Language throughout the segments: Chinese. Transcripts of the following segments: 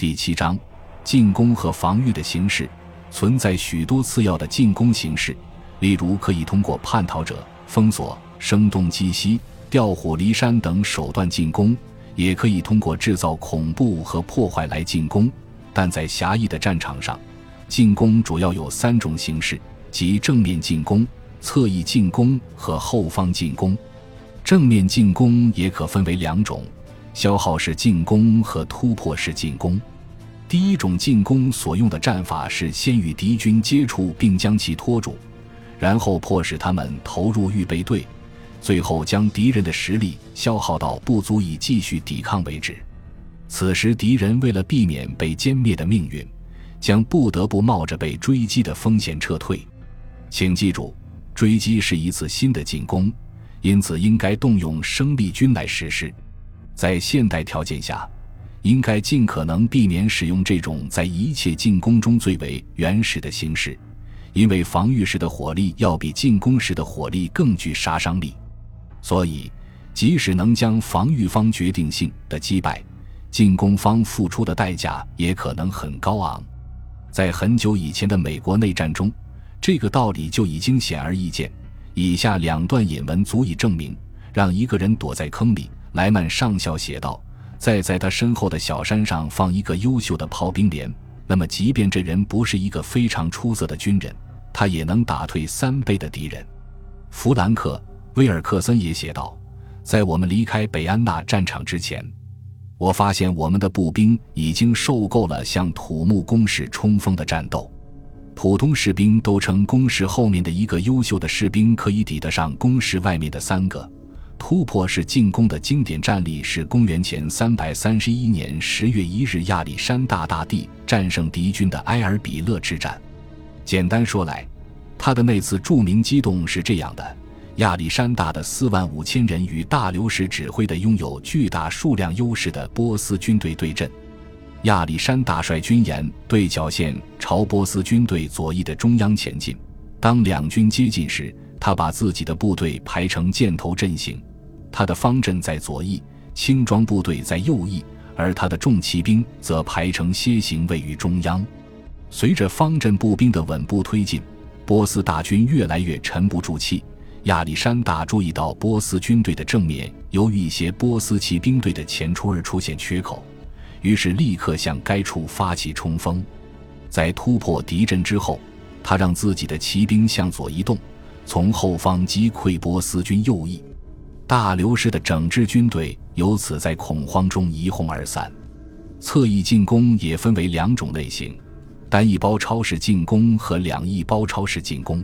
第七章，进攻和防御的形式存在许多次要的进攻形式，例如可以通过叛逃者、封锁、声东击西、调虎离山等手段进攻，也可以通过制造恐怖和破坏来进攻。但在狭义的战场上，进攻主要有三种形式，即正面进攻、侧翼进攻和后方进攻。正面进攻也可分为两种。消耗式进攻和突破式进攻，第一种进攻所用的战法是先与敌军接触并将其拖住，然后迫使他们投入预备队，最后将敌人的实力消耗到不足以继续抵抗为止。此时敌人为了避免被歼灭的命运，将不得不冒着被追击的风险撤退。请记住，追击是一次新的进攻，因此应该动用生力军来实施。在现代条件下，应该尽可能避免使用这种在一切进攻中最为原始的形式，因为防御时的火力要比进攻时的火力更具杀伤力。所以，即使能将防御方决定性的击败，进攻方付出的代价也可能很高昂。在很久以前的美国内战中，这个道理就已经显而易见。以下两段引文足以证明：让一个人躲在坑里。莱曼上校写道：“再在他身后的小山上放一个优秀的炮兵连，那么即便这人不是一个非常出色的军人，他也能打退三倍的敌人。”弗兰克·威尔克森也写道：“在我们离开北安娜战场之前，我发现我们的步兵已经受够了向土木工事冲锋的战斗。普通士兵都称工事后面的一个优秀的士兵可以抵得上工事外面的三个。”突破式进攻的经典战例是公元前三百三十一年十月一日亚历山大大帝战胜敌军的埃尔比勒之战。简单说来，他的那次著名机动是这样的：亚历山大的四万五千人与大流士指挥的拥有巨大数量优势的波斯军队对阵。亚历山大率军沿对角线朝波斯军队左翼的中央前进。当两军接近时，他把自己的部队排成箭头阵型。他的方阵在左翼，轻装部队在右翼，而他的重骑兵则排成楔形位于中央。随着方阵步兵的稳步推进，波斯大军越来越沉不住气。亚历山大注意到波斯军队的正面由于一些波斯骑兵队的前出而出现缺口，于是立刻向该处发起冲锋。在突破敌阵之后，他让自己的骑兵向左移动，从后方击溃波斯军右翼。大流士的整支军队由此在恐慌中一哄而散。侧翼进攻也分为两种类型：单翼包抄式进攻和两翼包抄式进攻。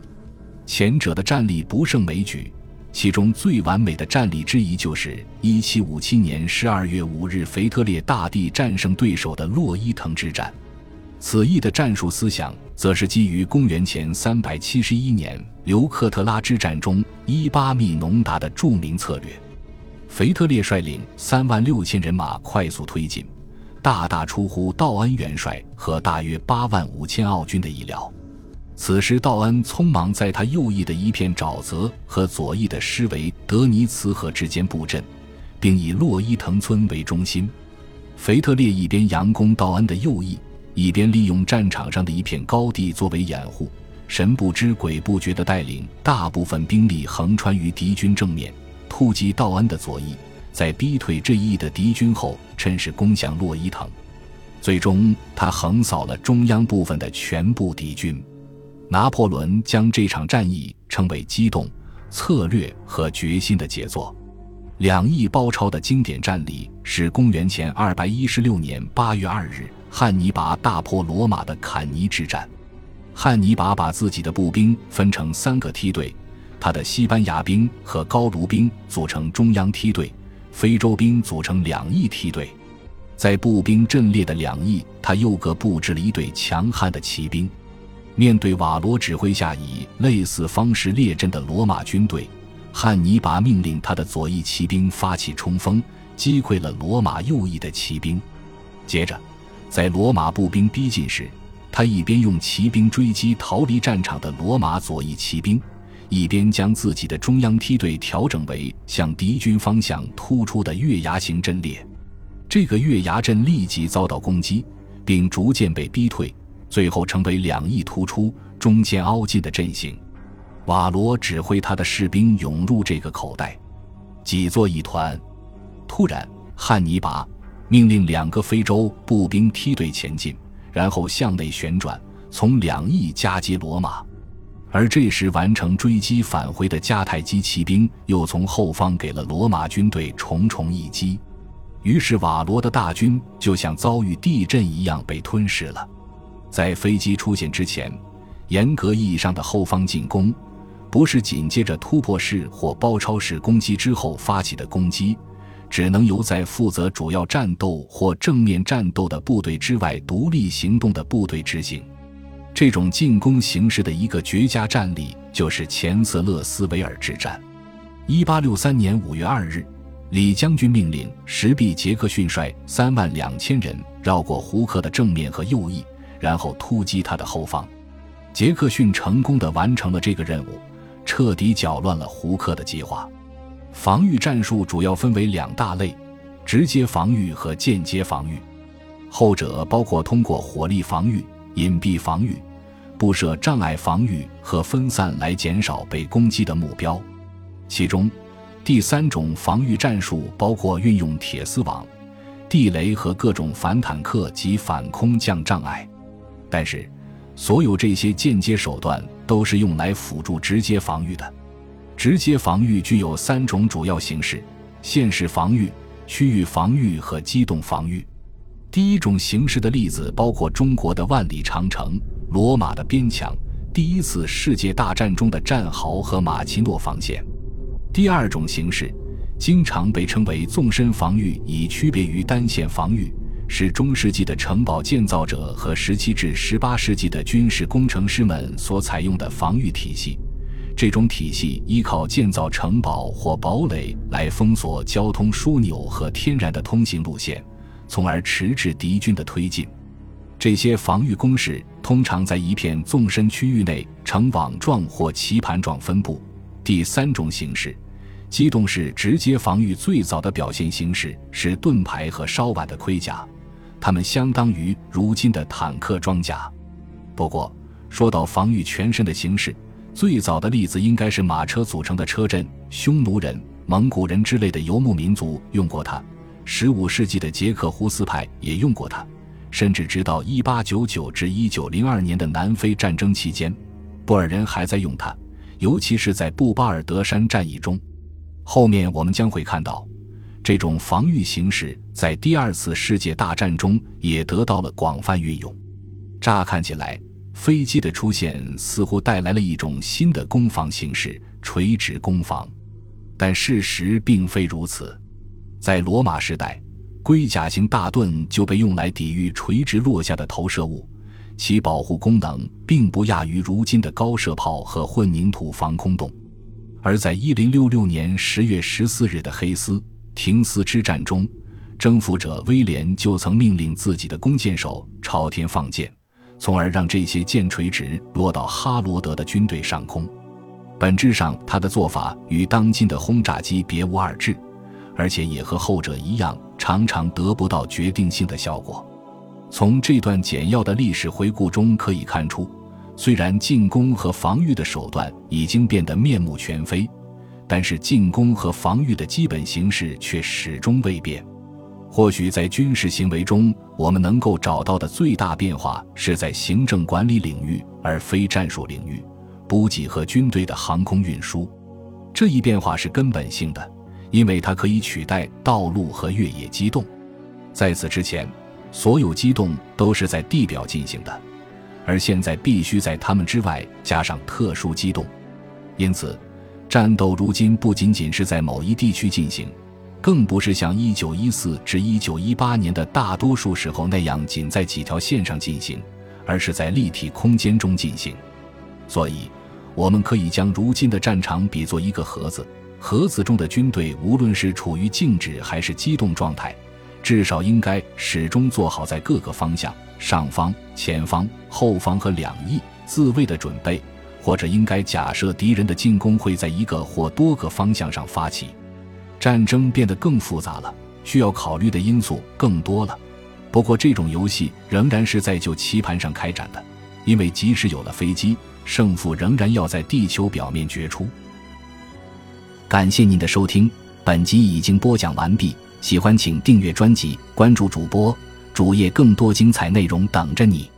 前者的战力不胜枚举，其中最完美的战例之一就是1757年12月5日腓特烈大帝战胜对手的洛伊滕之战。此役的战术思想，则是基于公元前371年刘克特拉之战中伊巴密农达的著名策略。腓特烈率领三万六千人马快速推进，大大出乎道恩元帅和大约八万五千奥军的意料。此时，道恩匆忙在他右翼的一片沼泽和左翼的施维德尼茨河之间布阵，并以洛伊滕村为中心。腓特烈一边佯攻道恩的右翼。一边利用战场上的一片高地作为掩护，神不知鬼不觉地带领大部分兵力横穿于敌军正面，突击道恩的左翼，在逼退这一翼的敌军后，趁势攻向洛伊滕。最终，他横扫了中央部分的全部敌军。拿破仑将这场战役称为机动、策略和决心的杰作。两翼包抄的经典战例是公元前二百一十六年八月二日。汉尼拔大破罗马的坎尼之战，汉尼拔把自己的步兵分成三个梯队，他的西班牙兵和高卢兵组成中央梯队，非洲兵组成两翼梯队。在步兵阵列的两翼，他又各布置了一队强悍的骑兵。面对瓦罗指挥下以类似方式列阵的罗马军队，汉尼拔命令他的左翼骑兵发起冲锋，击溃了罗马右翼的骑兵。接着。在罗马步兵逼近时，他一边用骑兵追击逃离战场的罗马左翼骑兵，一边将自己的中央梯队调整为向敌军方向突出的月牙形阵列。这个月牙阵立即遭到攻击，并逐渐被逼退，最后成为两翼突出、中间凹进的阵型。瓦罗指挥他的士兵涌入这个口袋，挤作一团。突然，汉尼拔命令两个非洲步兵梯队前进，然后向内旋转，从两翼夹击罗马。而这时，完成追击返回的迦太基骑兵又从后方给了罗马军队重重一击。于是，瓦罗的大军就像遭遇地震一样被吞噬了。在飞机出现之前，严格意义上的后方进攻，不是紧接着突破式或包抄式攻击之后发起的攻击。只能由在负责主要战斗或正面战斗的部队之外独立行动的部队执行。这种进攻形式的一个绝佳战例就是前瑟勒斯维尔之战。一八六三年五月二日，李将军命令石壁杰克逊率三万两千人绕过胡克的正面和右翼，然后突击他的后方。杰克逊成功的完成了这个任务，彻底搅乱了胡克的计划。防御战术主要分为两大类：直接防御和间接防御。后者包括通过火力防御、隐蔽防御、布设障碍防御和分散来减少被攻击的目标。其中，第三种防御战术包括运用铁丝网、地雷和各种反坦克及反空降障碍。但是，所有这些间接手段都是用来辅助直接防御的。直接防御具有三种主要形式：现实防御、区域防御和机动防御。第一种形式的例子包括中国的万里长城、罗马的边墙、第一次世界大战中的战壕和马奇诺防线。第二种形式经常被称为纵深防御，以区别于单线防御，是中世纪的城堡建造者和17至18世纪的军事工程师们所采用的防御体系。这种体系依靠建造城堡或堡垒来封锁交通枢纽和天然的通行路线，从而迟滞敌军的推进。这些防御工事通常在一片纵深区域内呈网状或棋盘状分布。第三种形式，机动式直接防御最早的表现形式是盾牌和稍晚的盔甲，它们相当于如今的坦克装甲。不过，说到防御全身的形式，最早的例子应该是马车组成的车阵，匈奴人、蒙古人之类的游牧民族用过它。十五世纪的捷克胡斯派也用过它，甚至直到一八九九至一九零二年的南非战争期间，布尔人还在用它，尤其是在布巴尔德山战役中。后面我们将会看到，这种防御形式在第二次世界大战中也得到了广泛运用。乍看起来。飞机的出现似乎带来了一种新的攻防形式——垂直攻防，但事实并非如此。在罗马时代，龟甲型大盾就被用来抵御垂直落下的投射物，其保护功能并不亚于如今的高射炮和混凝土防空洞。而在1066年10月14日的黑斯廷斯之战中，征服者威廉就曾命令自己的弓箭手朝天放箭。从而让这些箭垂直落到哈罗德的军队上空。本质上，他的做法与当今的轰炸机别无二致，而且也和后者一样，常常得不到决定性的效果。从这段简要的历史回顾中可以看出，虽然进攻和防御的手段已经变得面目全非，但是进攻和防御的基本形式却始终未变。或许在军事行为中，我们能够找到的最大变化是在行政管理领域，而非战术领域，补给和军队的航空运输。这一变化是根本性的，因为它可以取代道路和越野机动。在此之前，所有机动都是在地表进行的，而现在必须在它们之外加上特殊机动。因此，战斗如今不仅仅是在某一地区进行。更不是像1914至1918年的大多数时候那样仅在几条线上进行，而是在立体空间中进行。所以，我们可以将如今的战场比作一个盒子，盒子中的军队无论是处于静止还是机动状态，至少应该始终做好在各个方向——上方、前方、后方和两翼自卫的准备，或者应该假设敌人的进攻会在一个或多个方向上发起。战争变得更复杂了，需要考虑的因素更多了。不过，这种游戏仍然是在旧棋盘上开展的，因为即使有了飞机，胜负仍然要在地球表面决出。感谢您的收听，本集已经播讲完毕。喜欢请订阅专辑，关注主播主页，更多精彩内容等着你。